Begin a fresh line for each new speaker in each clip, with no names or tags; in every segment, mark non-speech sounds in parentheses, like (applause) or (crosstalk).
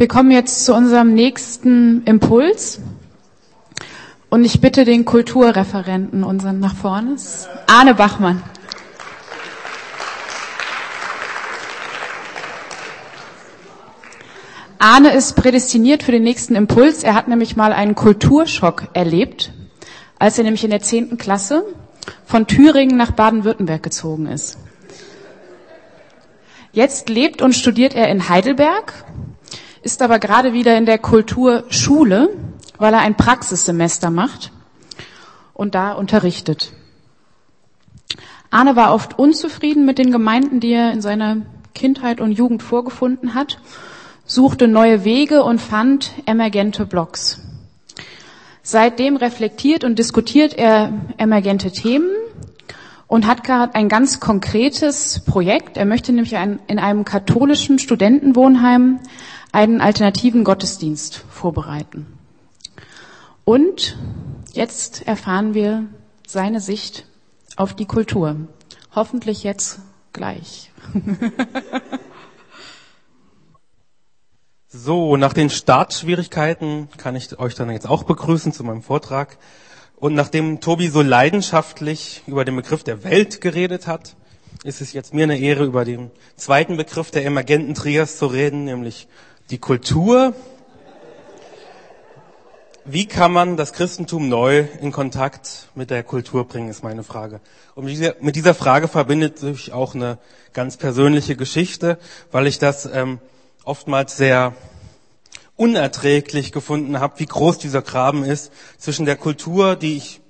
Wir kommen jetzt zu unserem nächsten Impuls. Und ich bitte den Kulturreferenten, unseren nach vorne, Arne Bachmann. Arne ist prädestiniert für den nächsten Impuls. Er hat nämlich mal einen Kulturschock erlebt, als er nämlich in der zehnten Klasse von Thüringen nach Baden-Württemberg gezogen ist. Jetzt lebt und studiert er in Heidelberg, ist aber gerade wieder in der Kulturschule, weil er ein Praxissemester macht und da unterrichtet. Arne war oft unzufrieden mit den Gemeinden, die er in seiner Kindheit und Jugend vorgefunden hat, suchte neue Wege und fand emergente Blogs. Seitdem reflektiert und diskutiert er emergente Themen und hat gerade ein ganz konkretes Projekt. Er möchte nämlich in einem katholischen Studentenwohnheim einen alternativen Gottesdienst vorbereiten. Und jetzt erfahren wir seine Sicht auf die Kultur. Hoffentlich jetzt gleich. (laughs)
so, nach den Startschwierigkeiten kann ich euch dann jetzt auch begrüßen zu meinem Vortrag. Und nachdem Tobi so leidenschaftlich über den Begriff der Welt geredet hat, ist es jetzt mir eine Ehre, über den zweiten Begriff der emergenten Trias zu reden, nämlich die Kultur. Wie kann man das Christentum neu in Kontakt mit der Kultur bringen, ist meine Frage. Und mit dieser Frage verbindet sich auch eine ganz persönliche Geschichte, weil ich das ähm, oftmals sehr unerträglich gefunden habe, wie groß dieser Graben ist zwischen der Kultur, die ich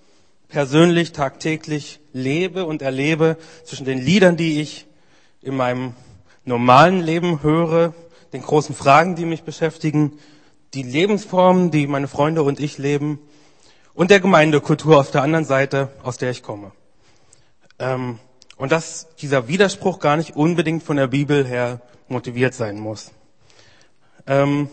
persönlich tagtäglich lebe und erlebe, zwischen den Liedern, die ich in meinem normalen Leben höre, den großen Fragen, die mich beschäftigen, die Lebensformen, die meine Freunde und ich leben und der Gemeindekultur auf der anderen Seite, aus der ich komme. Ähm, und dass dieser Widerspruch gar nicht unbedingt von der Bibel her motiviert sein muss. Ähm,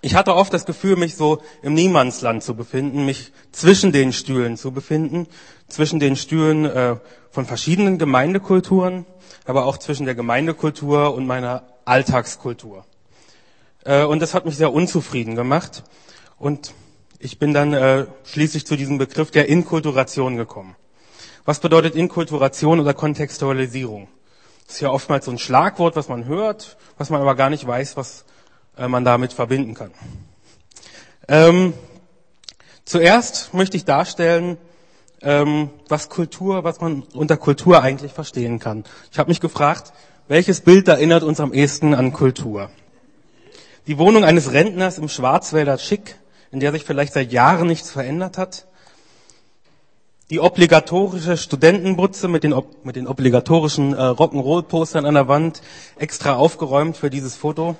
ich hatte oft das Gefühl, mich so im Niemandsland zu befinden, mich zwischen den Stühlen zu befinden, zwischen den Stühlen äh, von verschiedenen Gemeindekulturen, aber auch zwischen der Gemeindekultur und meiner Alltagskultur. Äh, und das hat mich sehr unzufrieden gemacht. Und ich bin dann äh, schließlich zu diesem Begriff der Inkulturation gekommen. Was bedeutet Inkulturation oder Kontextualisierung? Das ist ja oftmals so ein Schlagwort, was man hört, was man aber gar nicht weiß, was äh, man damit verbinden kann. Ähm, zuerst möchte ich darstellen, ähm, was Kultur, was man unter Kultur eigentlich verstehen kann. Ich habe mich gefragt, welches Bild erinnert uns am ehesten an Kultur? Die Wohnung eines Rentners im Schwarzwälder Schick, in der sich vielleicht seit Jahren nichts verändert hat. Die obligatorische Studentenbutze mit den, mit den obligatorischen äh, Rock'n'Roll-Postern an der Wand, extra aufgeräumt für dieses Foto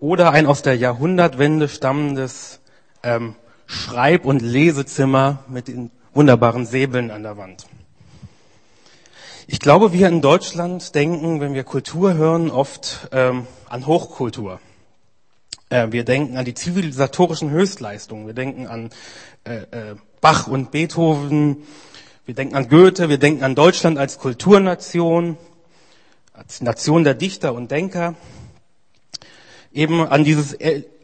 oder ein aus der Jahrhundertwende stammendes ähm, Schreib- und Lesezimmer mit den wunderbaren Säbeln an der Wand. Ich glaube, wir in Deutschland denken, wenn wir Kultur hören, oft ähm, an Hochkultur. Äh, wir denken an die zivilisatorischen Höchstleistungen. Wir denken an äh, äh, Bach und Beethoven. Wir denken an Goethe. Wir denken an Deutschland als Kulturnation, als Nation der Dichter und Denker eben an dieses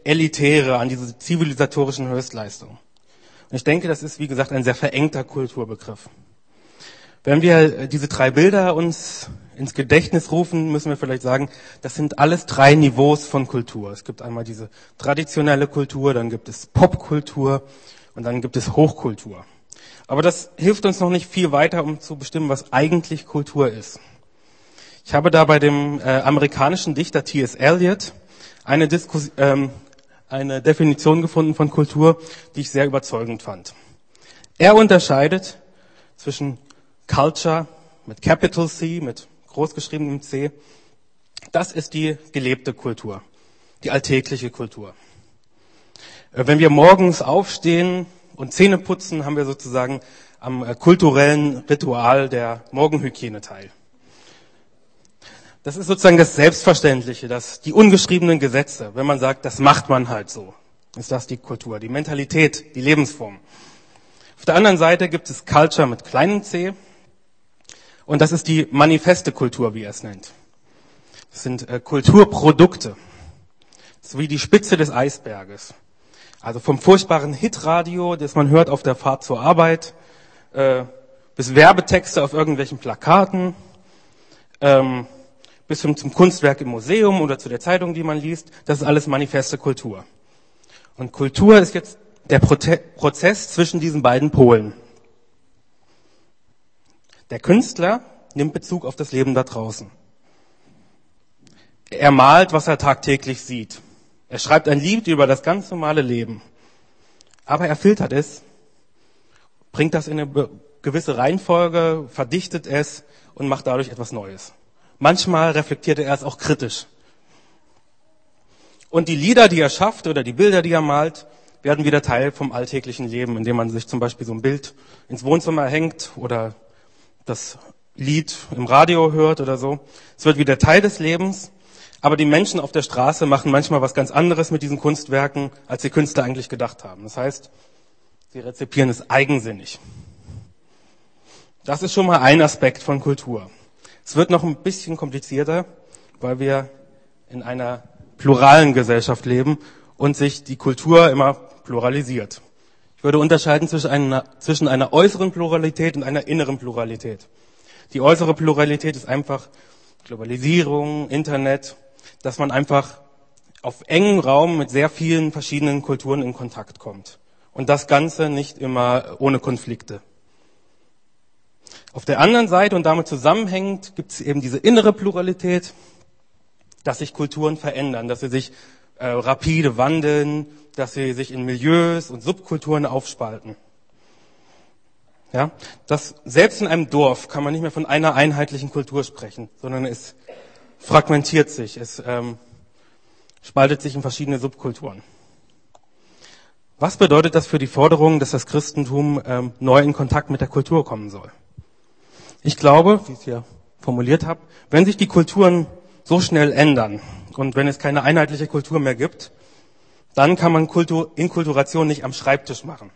Elitäre, an diese zivilisatorischen Höchstleistungen. Und ich denke, das ist, wie gesagt, ein sehr verengter Kulturbegriff. Wenn wir diese drei Bilder uns ins Gedächtnis rufen, müssen wir vielleicht sagen, das sind alles drei Niveaus von Kultur. Es gibt einmal diese traditionelle Kultur, dann gibt es Popkultur und dann gibt es Hochkultur. Aber das hilft uns noch nicht viel weiter, um zu bestimmen, was eigentlich Kultur ist. Ich habe da bei dem äh, amerikanischen Dichter T.S. Eliot eine, Diskus ähm, eine Definition gefunden von Kultur, die ich sehr überzeugend fand. Er unterscheidet zwischen Culture mit Capital C, mit großgeschriebenem C. Das ist die gelebte Kultur, die alltägliche Kultur. Äh, wenn wir morgens aufstehen und Zähne putzen, haben wir sozusagen am äh, kulturellen Ritual der Morgenhygiene teil. Das ist sozusagen das Selbstverständliche, das, die ungeschriebenen Gesetze. Wenn man sagt, das macht man halt so, ist das die Kultur, die Mentalität, die Lebensform. Auf der anderen Seite gibt es Culture mit kleinem C. Und das ist die manifeste Kultur, wie er es nennt. Das sind äh, Kulturprodukte. ist wie die Spitze des Eisberges. Also vom furchtbaren Hitradio, das man hört auf der Fahrt zur Arbeit, äh, bis Werbetexte auf irgendwelchen Plakaten, ähm, bis zum, zum Kunstwerk im Museum oder zu der Zeitung, die man liest. Das ist alles manifeste Kultur. Und Kultur ist jetzt der Prote Prozess zwischen diesen beiden Polen. Der Künstler nimmt Bezug auf das Leben da draußen. Er malt, was er tagtäglich sieht. Er schreibt ein Lied über das ganz normale Leben. Aber er filtert es, bringt das in eine gewisse Reihenfolge, verdichtet es und macht dadurch etwas Neues. Manchmal reflektiert er es auch kritisch. Und die Lieder, die er schafft oder die Bilder, die er malt, werden wieder Teil vom alltäglichen Leben, indem man sich zum Beispiel so ein Bild ins Wohnzimmer hängt oder das Lied im Radio hört oder so. Es wird wieder Teil des Lebens. Aber die Menschen auf der Straße machen manchmal was ganz anderes mit diesen Kunstwerken, als die Künstler eigentlich gedacht haben. Das heißt, sie rezipieren es eigensinnig. Das ist schon mal ein Aspekt von Kultur. Es wird noch ein bisschen komplizierter, weil wir in einer pluralen Gesellschaft leben und sich die Kultur immer pluralisiert. Ich würde unterscheiden zwischen einer, zwischen einer äußeren Pluralität und einer inneren Pluralität. Die äußere Pluralität ist einfach Globalisierung, Internet, dass man einfach auf engem Raum mit sehr vielen verschiedenen Kulturen in Kontakt kommt. Und das Ganze nicht immer ohne Konflikte. Auf der anderen Seite und damit zusammenhängend gibt es eben diese innere Pluralität, dass sich Kulturen verändern, dass sie sich äh, rapide wandeln, dass sie sich in Milieus und Subkulturen aufspalten. Ja, das, selbst in einem Dorf kann man nicht mehr von einer einheitlichen Kultur sprechen, sondern es fragmentiert sich, es ähm, spaltet sich in verschiedene Subkulturen. Was bedeutet das für die Forderung, dass das Christentum ähm, neu in Kontakt mit der Kultur kommen soll? Ich glaube, wie ich es hier formuliert habe, wenn sich die Kulturen so schnell ändern und wenn es keine einheitliche Kultur mehr gibt, dann kann man Kultur, Inkulturation nicht am Schreibtisch machen.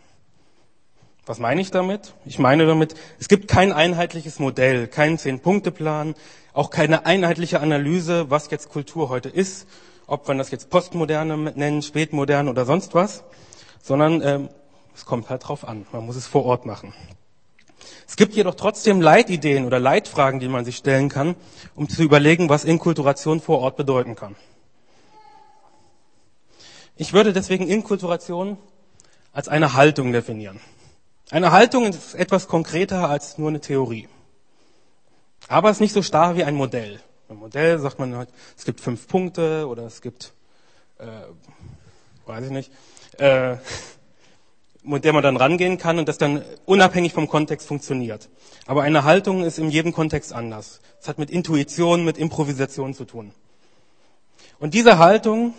Was meine ich damit? Ich meine damit, es gibt kein einheitliches Modell, keinen Zehn-Punkte-Plan, auch keine einheitliche Analyse, was jetzt Kultur heute ist, ob man das jetzt Postmoderne nennen, Spätmoderne oder sonst was, sondern ähm, es kommt halt drauf an. Man muss es vor Ort machen. Es gibt jedoch trotzdem Leitideen oder Leitfragen, die man sich stellen kann, um zu überlegen, was Inkulturation vor Ort bedeuten kann. Ich würde deswegen Inkulturation als eine Haltung definieren. Eine Haltung ist etwas konkreter als nur eine Theorie. Aber es ist nicht so starr wie ein Modell. Ein Modell sagt man halt, es gibt fünf Punkte oder es gibt, äh, weiß ich nicht, äh, mit der man dann rangehen kann und das dann unabhängig vom Kontext funktioniert. Aber eine Haltung ist in jedem Kontext anders. Es hat mit Intuition, mit Improvisation zu tun. Und diese Haltung,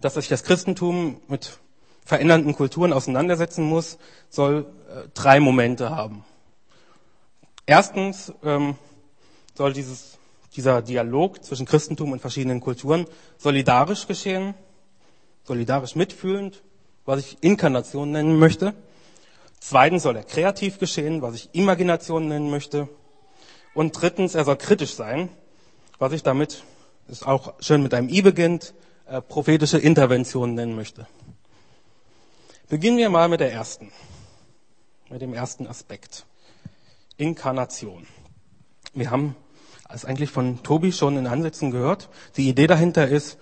dass sich das Christentum mit verändernden Kulturen auseinandersetzen muss, soll äh, drei Momente haben. Erstens ähm, soll dieses, dieser Dialog zwischen Christentum und verschiedenen Kulturen solidarisch geschehen, solidarisch mitfühlend was ich Inkarnation nennen möchte. Zweitens soll er kreativ geschehen, was ich Imagination nennen möchte. Und drittens, er soll kritisch sein, was ich damit, ist auch schön mit einem I beginnt, äh, prophetische Intervention nennen möchte. Beginnen wir mal mit der ersten, mit dem ersten Aspekt. Inkarnation. Wir haben es eigentlich von Tobi schon in Ansätzen gehört. Die Idee dahinter ist,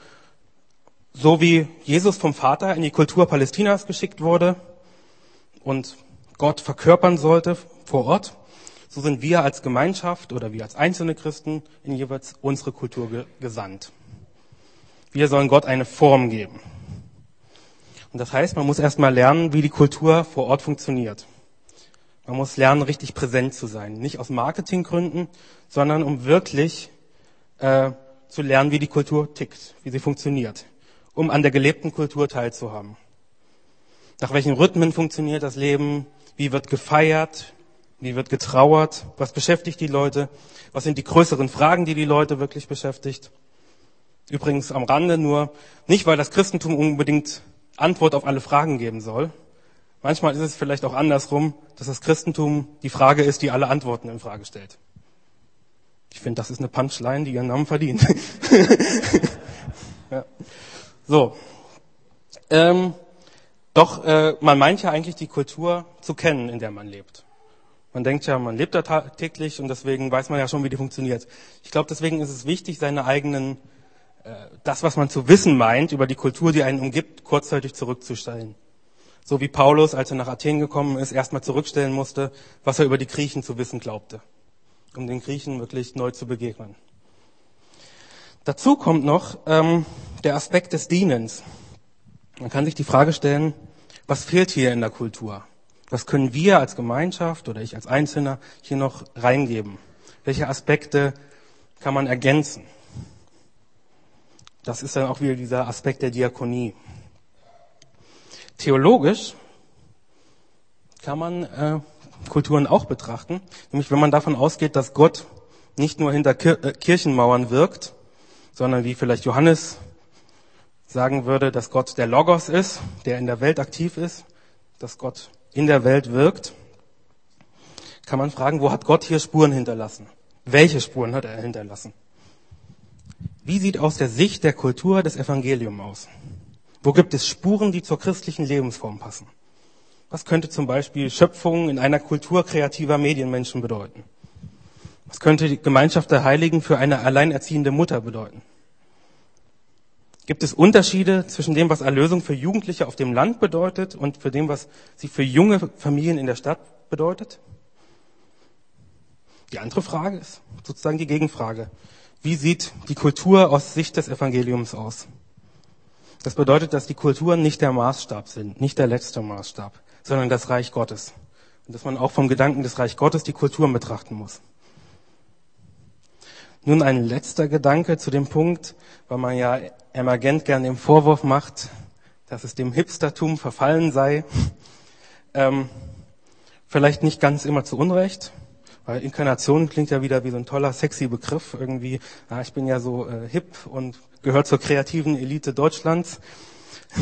so wie Jesus vom Vater in die Kultur Palästinas geschickt wurde und Gott verkörpern sollte vor Ort, so sind wir als Gemeinschaft oder wir als einzelne Christen in jeweils unsere Kultur gesandt. Wir sollen Gott eine Form geben. Und das heißt, man muss erstmal lernen, wie die Kultur vor Ort funktioniert. Man muss lernen, richtig präsent zu sein. Nicht aus Marketinggründen, sondern um wirklich äh, zu lernen, wie die Kultur tickt, wie sie funktioniert um an der gelebten Kultur teilzuhaben. Nach welchen Rhythmen funktioniert das Leben? Wie wird gefeiert? Wie wird getrauert? Was beschäftigt die Leute? Was sind die größeren Fragen, die die Leute wirklich beschäftigt? Übrigens am Rande nur, nicht weil das Christentum unbedingt Antwort auf alle Fragen geben soll. Manchmal ist es vielleicht auch andersrum, dass das Christentum die Frage ist, die alle Antworten in Frage stellt. Ich finde, das ist eine Punchline, die ihren Namen verdient. (laughs) ja. So. Ähm, doch äh, man meint ja eigentlich die Kultur zu kennen, in der man lebt. Man denkt ja, man lebt da täglich und deswegen weiß man ja schon, wie die funktioniert. Ich glaube, deswegen ist es wichtig, seine eigenen, äh, das, was man zu wissen meint über die Kultur, die einen umgibt, kurzzeitig zurückzustellen. So wie Paulus, als er nach Athen gekommen ist, erstmal zurückstellen musste, was er über die Griechen zu wissen glaubte, um den Griechen wirklich neu zu begegnen. Dazu kommt noch ähm, der Aspekt des Dienens. Man kann sich die Frage stellen, was fehlt hier in der Kultur? Was können wir als Gemeinschaft oder ich als Einzelner hier noch reingeben? Welche Aspekte kann man ergänzen? Das ist dann auch wieder dieser Aspekt der Diakonie. Theologisch kann man äh, Kulturen auch betrachten, nämlich wenn man davon ausgeht, dass Gott nicht nur hinter äh, Kirchenmauern wirkt, sondern wie vielleicht Johannes sagen würde, dass Gott der Logos ist, der in der Welt aktiv ist, dass Gott in der Welt wirkt, kann man fragen, wo hat Gott hier Spuren hinterlassen? Welche Spuren hat er hinterlassen? Wie sieht aus der Sicht der Kultur das Evangelium aus? Wo gibt es Spuren, die zur christlichen Lebensform passen? Was könnte zum Beispiel Schöpfung in einer Kultur kreativer Medienmenschen bedeuten? Was könnte die Gemeinschaft der Heiligen für eine alleinerziehende Mutter bedeuten? Gibt es Unterschiede zwischen dem, was Erlösung für Jugendliche auf dem Land bedeutet und für dem, was sie für junge Familien in der Stadt bedeutet? Die andere Frage ist sozusagen die Gegenfrage. Wie sieht die Kultur aus Sicht des Evangeliums aus? Das bedeutet, dass die Kulturen nicht der Maßstab sind, nicht der letzte Maßstab, sondern das Reich Gottes. Und dass man auch vom Gedanken des Reich Gottes die Kulturen betrachten muss. Nun ein letzter Gedanke zu dem Punkt, weil man ja emergent gern den Vorwurf macht, dass es dem Hipstertum verfallen sei. Ähm, vielleicht nicht ganz immer zu Unrecht, weil Inkarnation klingt ja wieder wie so ein toller, sexy Begriff. Irgendwie, ah, ich bin ja so äh, hip und gehört zur kreativen Elite Deutschlands. (laughs)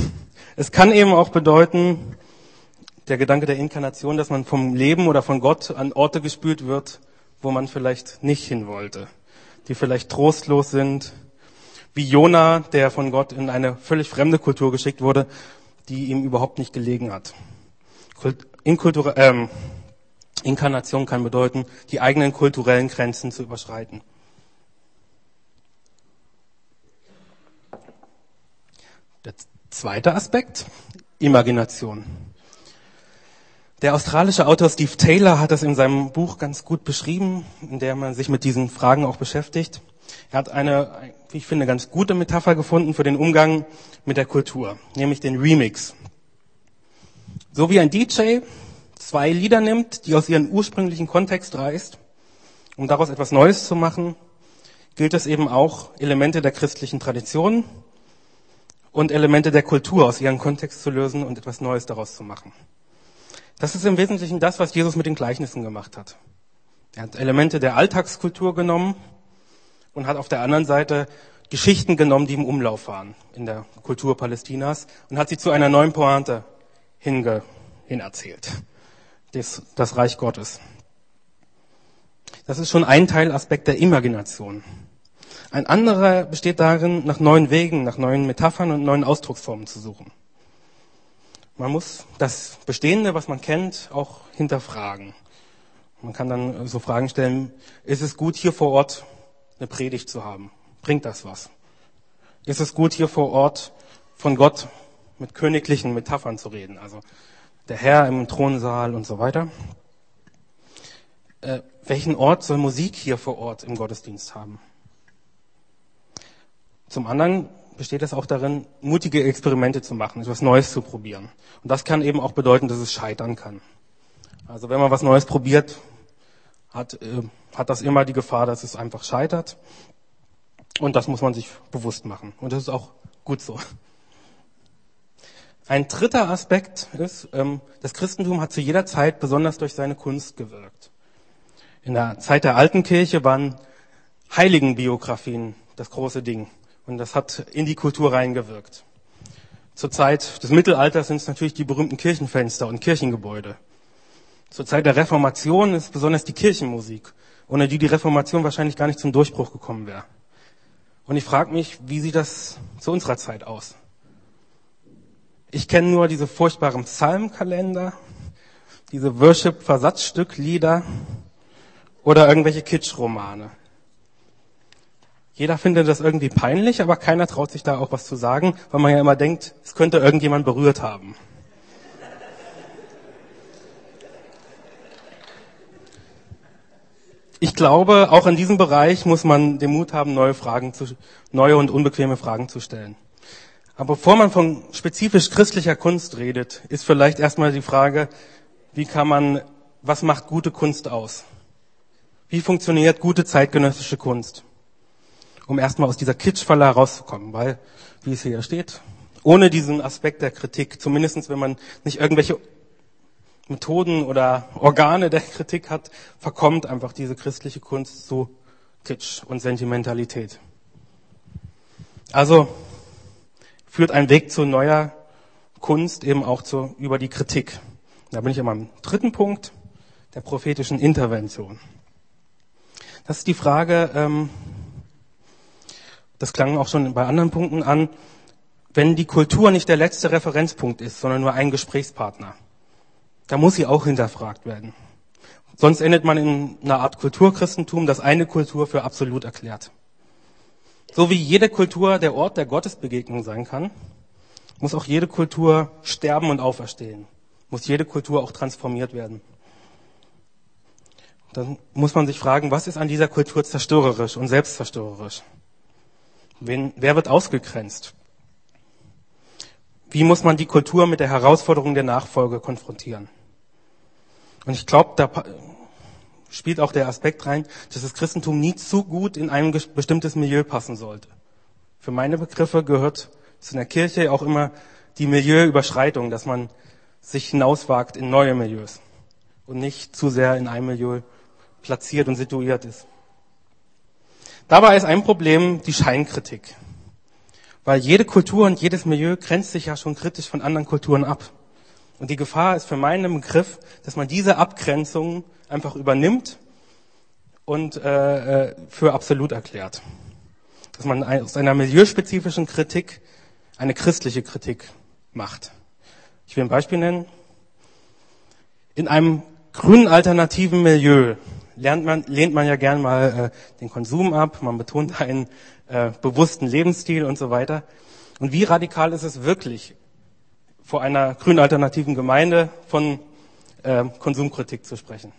Es kann eben auch bedeuten, der Gedanke der Inkarnation, dass man vom Leben oder von Gott an Orte gespült wird, wo man vielleicht nicht hin wollte die vielleicht trostlos sind, wie Jona, der von Gott in eine völlig fremde Kultur geschickt wurde, die ihm überhaupt nicht gelegen hat. Inkultur ähm, Inkarnation kann bedeuten, die eigenen kulturellen Grenzen zu überschreiten. Der zweite Aspekt, Imagination. Der australische Autor Steve Taylor hat das in seinem Buch ganz gut beschrieben, in der man sich mit diesen Fragen auch beschäftigt. Er hat eine, wie ich finde, ganz gute Metapher gefunden für den Umgang mit der Kultur, nämlich den Remix. So wie ein DJ zwei Lieder nimmt, die aus ihrem ursprünglichen Kontext reißt, um daraus etwas Neues zu machen, gilt es eben auch, Elemente der christlichen Tradition und Elemente der Kultur aus ihrem Kontext zu lösen und etwas Neues daraus zu machen. Das ist im Wesentlichen das, was Jesus mit den Gleichnissen gemacht hat. Er hat Elemente der Alltagskultur genommen und hat auf der anderen Seite Geschichten genommen, die im Umlauf waren in der Kultur Palästinas und hat sie zu einer neuen Pointe hinge, hinerzählt. Das, das Reich Gottes. Das ist schon ein Teilaspekt der Imagination. Ein anderer besteht darin, nach neuen Wegen, nach neuen Metaphern und neuen Ausdrucksformen zu suchen. Man muss das Bestehende, was man kennt, auch hinterfragen. Man kann dann so Fragen stellen, ist es gut, hier vor Ort eine Predigt zu haben? Bringt das was? Ist es gut, hier vor Ort von Gott mit königlichen Metaphern zu reden? Also der Herr im Thronsaal und so weiter. Äh, welchen Ort soll Musik hier vor Ort im Gottesdienst haben? Zum anderen besteht es auch darin, mutige Experimente zu machen, etwas Neues zu probieren. Und das kann eben auch bedeuten, dass es scheitern kann. Also wenn man was Neues probiert, hat, äh, hat das immer die Gefahr, dass es einfach scheitert. Und das muss man sich bewusst machen. Und das ist auch gut so. Ein dritter Aspekt ist, ähm, das Christentum hat zu jeder Zeit besonders durch seine Kunst gewirkt. In der Zeit der alten Kirche waren Heiligenbiografien das große Ding. Und das hat in die Kultur reingewirkt. Zur Zeit des Mittelalters sind es natürlich die berühmten Kirchenfenster und Kirchengebäude. Zur Zeit der Reformation ist besonders die Kirchenmusik, ohne die die Reformation wahrscheinlich gar nicht zum Durchbruch gekommen wäre. Und ich frage mich, wie sieht das zu unserer Zeit aus? Ich kenne nur diese furchtbaren Psalmkalender, diese Worship-Versatzstücklieder oder irgendwelche Kitsch-Romane. Jeder findet das irgendwie peinlich, aber keiner traut sich da auch was zu sagen, weil man ja immer denkt, es könnte irgendjemand berührt haben. Ich glaube, auch in diesem Bereich muss man den Mut haben, neue Fragen zu, neue und unbequeme Fragen zu stellen. Aber bevor man von spezifisch christlicher Kunst redet, ist vielleicht erstmal die Frage, wie kann man, was macht gute Kunst aus? Wie funktioniert gute zeitgenössische Kunst? Um erstmal aus dieser Kitschfalle herauszukommen, weil, wie es hier steht, ohne diesen Aspekt der Kritik, zumindestens wenn man nicht irgendwelche Methoden oder Organe der Kritik hat, verkommt einfach diese christliche Kunst zu Kitsch und Sentimentalität. Also führt ein Weg zu neuer Kunst eben auch zu, über die Kritik. Da bin ich in meinem dritten Punkt, der prophetischen Intervention. Das ist die Frage, ähm, das klang auch schon bei anderen Punkten an, wenn die Kultur nicht der letzte Referenzpunkt ist, sondern nur ein Gesprächspartner, da muss sie auch hinterfragt werden. Sonst endet man in einer Art Kulturchristentum, das eine Kultur für absolut erklärt. So wie jede Kultur der Ort der Gottesbegegnung sein kann, muss auch jede Kultur sterben und auferstehen. Muss jede Kultur auch transformiert werden. Dann muss man sich fragen, was ist an dieser Kultur zerstörerisch und selbstzerstörerisch? Wen, wer wird ausgegrenzt? Wie muss man die Kultur mit der Herausforderung der Nachfolge konfrontieren? Und ich glaube, da spielt auch der Aspekt rein, dass das Christentum nie zu gut in ein bestimmtes Milieu passen sollte. Für meine Begriffe gehört zu einer Kirche auch immer die Milieuüberschreitung, dass man sich hinauswagt in neue Milieus und nicht zu sehr in einem Milieu platziert und situiert ist. Dabei ist ein Problem die Scheinkritik. Weil jede Kultur und jedes Milieu grenzt sich ja schon kritisch von anderen Kulturen ab. Und die Gefahr ist für meinen Begriff, dass man diese Abgrenzung einfach übernimmt und äh, äh, für absolut erklärt. Dass man aus einer milieuspezifischen Kritik eine christliche Kritik macht. Ich will ein Beispiel nennen. In einem grünen alternativen Milieu lernt man, lehnt man ja gern mal äh, den Konsum ab, man betont einen äh, bewussten Lebensstil und so weiter. Und wie radikal ist es wirklich, vor einer grün alternativen Gemeinde von äh, Konsumkritik zu sprechen.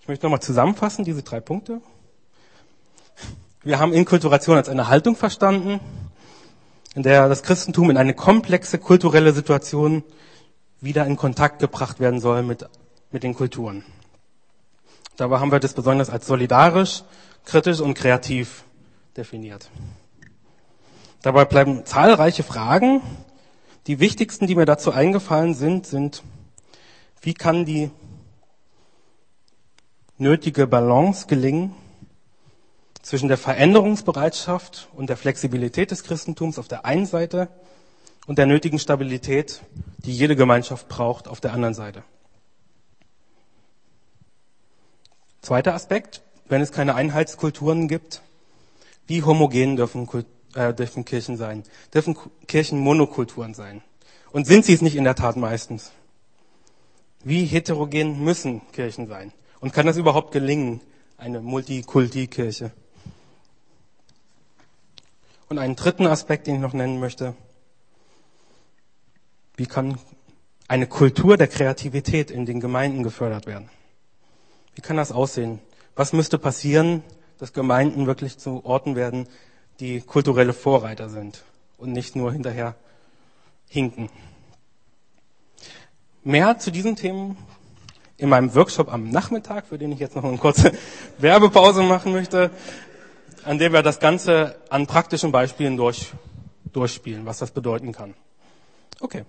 Ich möchte nochmal zusammenfassen, diese drei Punkte. Wir haben Inkulturation als eine Haltung verstanden, in der das Christentum in eine komplexe kulturelle Situation wieder in Kontakt gebracht werden soll mit, mit den Kulturen. Dabei haben wir das besonders als solidarisch, kritisch und kreativ definiert. Dabei bleiben zahlreiche Fragen. Die wichtigsten, die mir dazu eingefallen sind, sind, wie kann die nötige Balance gelingen zwischen der Veränderungsbereitschaft und der Flexibilität des Christentums auf der einen Seite und der nötigen Stabilität, die jede Gemeinschaft braucht, auf der anderen Seite. Zweiter Aspekt, wenn es keine Einheitskulturen gibt, wie homogen dürfen äh, dürfen Kirchen sein, dürfen Kirchen Monokulturen sein. Und sind sie es nicht in der Tat meistens? Wie heterogen müssen Kirchen sein? Und kann das überhaupt gelingen, eine Multikulti-Kirche? Und einen dritten Aspekt, den ich noch nennen möchte. Wie kann eine Kultur der Kreativität in den Gemeinden gefördert werden? Wie kann das aussehen? Was müsste passieren, dass Gemeinden wirklich zu Orten werden, die kulturelle Vorreiter sind und nicht nur hinterher hinken. Mehr zu diesen Themen in meinem Workshop am Nachmittag, für den ich jetzt noch eine kurze (laughs) Werbepause machen möchte, an dem wir das Ganze an praktischen Beispielen durch, durchspielen, was das bedeuten kann. Okay.